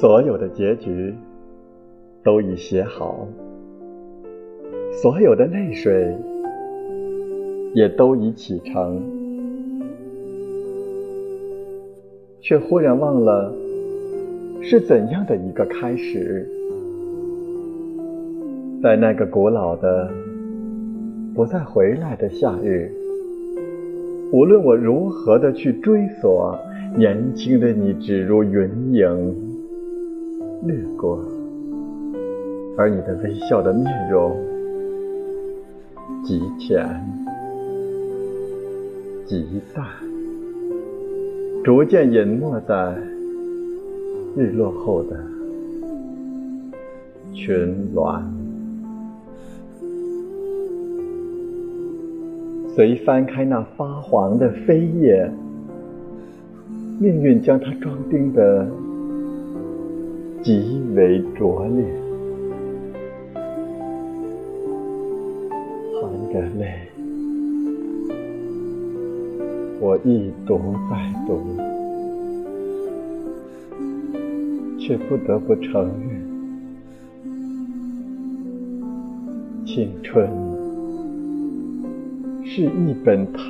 所有的结局都已写好，所有的泪水也都已启程，却忽然忘了是怎样的一个开始，在那个古老的、不再回来的夏日，无论我如何的去追索，年轻的你只如云影。掠过，而你的微笑的面容极浅极淡，逐渐隐没在日落后的群峦。随翻开那发黄的飞页，命运将它装订的极为拙劣，含着泪，我一读再读，却不得不承认，青春是一本太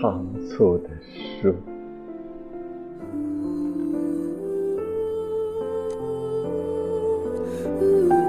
仓促的书。Ooh.